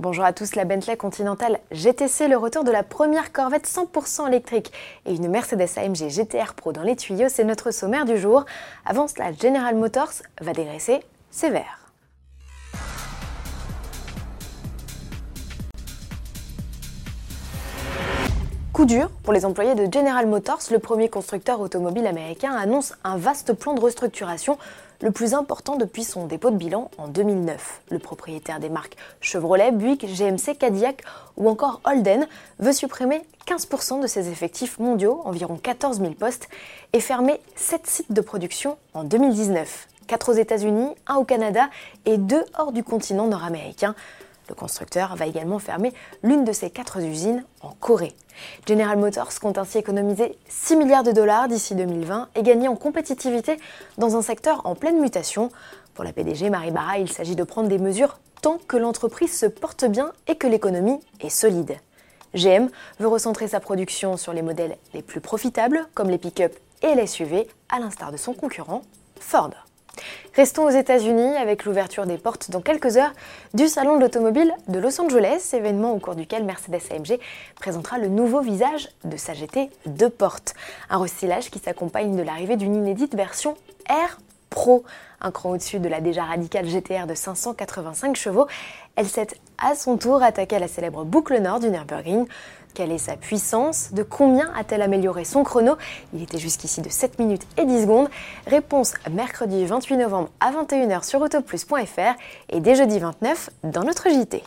Bonjour à tous, la Bentley Continental GTC, le retour de la première Corvette 100% électrique et une Mercedes AMG GTR Pro dans les tuyaux, c'est notre sommaire du jour. Avant cela, General Motors va dégraisser sévère. Coup dur pour les employés de General Motors, le premier constructeur automobile américain annonce un vaste plan de restructuration, le plus important depuis son dépôt de bilan en 2009. Le propriétaire des marques Chevrolet, Buick, GMC, Cadillac ou encore Holden veut supprimer 15% de ses effectifs mondiaux, environ 14 000 postes, et fermer 7 sites de production en 2019. 4 aux États-Unis, 1 au Canada et 2 hors du continent nord-américain. Le constructeur va également fermer l'une de ses quatre usines en Corée. General Motors compte ainsi économiser 6 milliards de dollars d'ici 2020 et gagner en compétitivité dans un secteur en pleine mutation. Pour la PDG Marie Barra, il s'agit de prendre des mesures tant que l'entreprise se porte bien et que l'économie est solide. GM veut recentrer sa production sur les modèles les plus profitables, comme les pick-up et les SUV, à l'instar de son concurrent Ford. Restons aux États-Unis avec l'ouverture des portes dans quelques heures du Salon de l'automobile de Los Angeles, événement au cours duquel Mercedes-AMG présentera le nouveau visage de sa GT 2 portes. Un restylage qui s'accompagne de l'arrivée d'une inédite version R Pro, un cran au-dessus de la déjà radicale GTR de 585 chevaux. Elle s'est à son tour attaquée à la célèbre boucle nord du Nürburgring. Quelle est sa puissance? De combien a-t-elle amélioré son chrono? Il était jusqu'ici de 7 minutes et 10 secondes. Réponse mercredi 28 novembre à 21h sur autoplus.fr et dès jeudi 29 dans notre JT.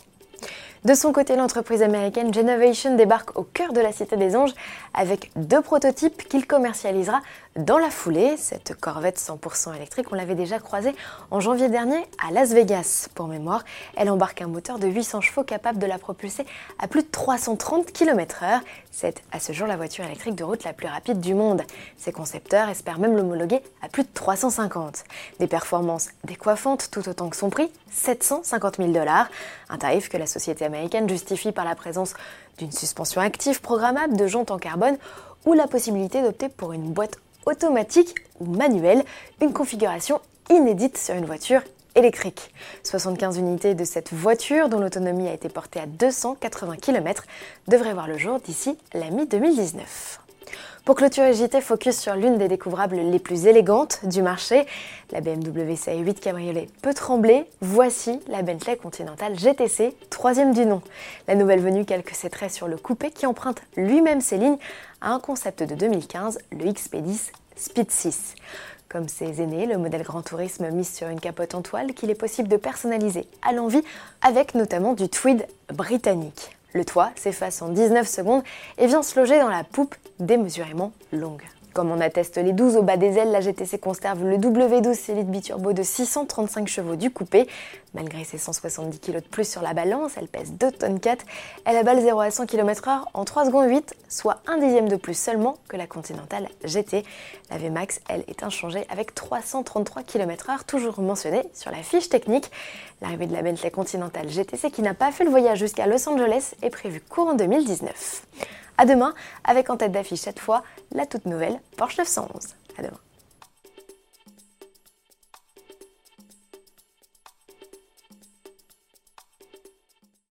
De son côté, l'entreprise américaine Genovation débarque au cœur de la Cité des Anges avec deux prototypes qu'il commercialisera dans la foulée. Cette Corvette 100% électrique, on l'avait déjà croisée en janvier dernier à Las Vegas. Pour mémoire, elle embarque un moteur de 800 chevaux capable de la propulser à plus de 330 km/h. C'est à ce jour la voiture électrique de route la plus rapide du monde. Ses concepteurs espèrent même l'homologuer à plus de 350. Des performances décoiffantes tout autant que son prix, 750 000 dollars. Un tarif que la société américaine justifie par la présence d'une suspension active programmable, de jantes en carbone ou la possibilité d'opter pour une boîte automatique ou manuelle, une configuration inédite sur une voiture électrique. 75 unités de cette voiture, dont l'autonomie a été portée à 280 km, devraient voir le jour d'ici la mi-2019. Pour clôturer JT, focus sur l'une des découvrables les plus élégantes du marché. La BMW CA8 Cabriolet peut trembler. Voici la Bentley Continental GTC, troisième du nom. La nouvelle venue quelques ses traits sur le coupé qui emprunte lui-même ses lignes à un concept de 2015, le XP10 Speed 6. Comme ses aînés, le modèle Grand Tourisme mise sur une capote en toile qu'il est possible de personnaliser à l'envie avec notamment du tweed britannique. Le toit s'efface en 19 secondes et vient se loger dans la poupe démesurément longue. Comme on atteste les 12 au bas des ailes, la GTC conserve le W12 Elite Biturbo de 635 chevaux du coupé. Malgré ses 170 kg de plus sur la balance, elle pèse 2 tonnes 4. Elle a balle 0 à 100 km/h en 3 secondes 8, soit un dixième de plus seulement que la Continental GT. La VMAX, elle, est inchangée avec 333 km/h, toujours mentionné sur la fiche technique. L'arrivée de la Bentley Continental GTC qui n'a pas fait le voyage jusqu'à Los Angeles est prévue courant 2019. À demain, avec en tête d'affiche cette fois la toute nouvelle Porsche 911. À demain.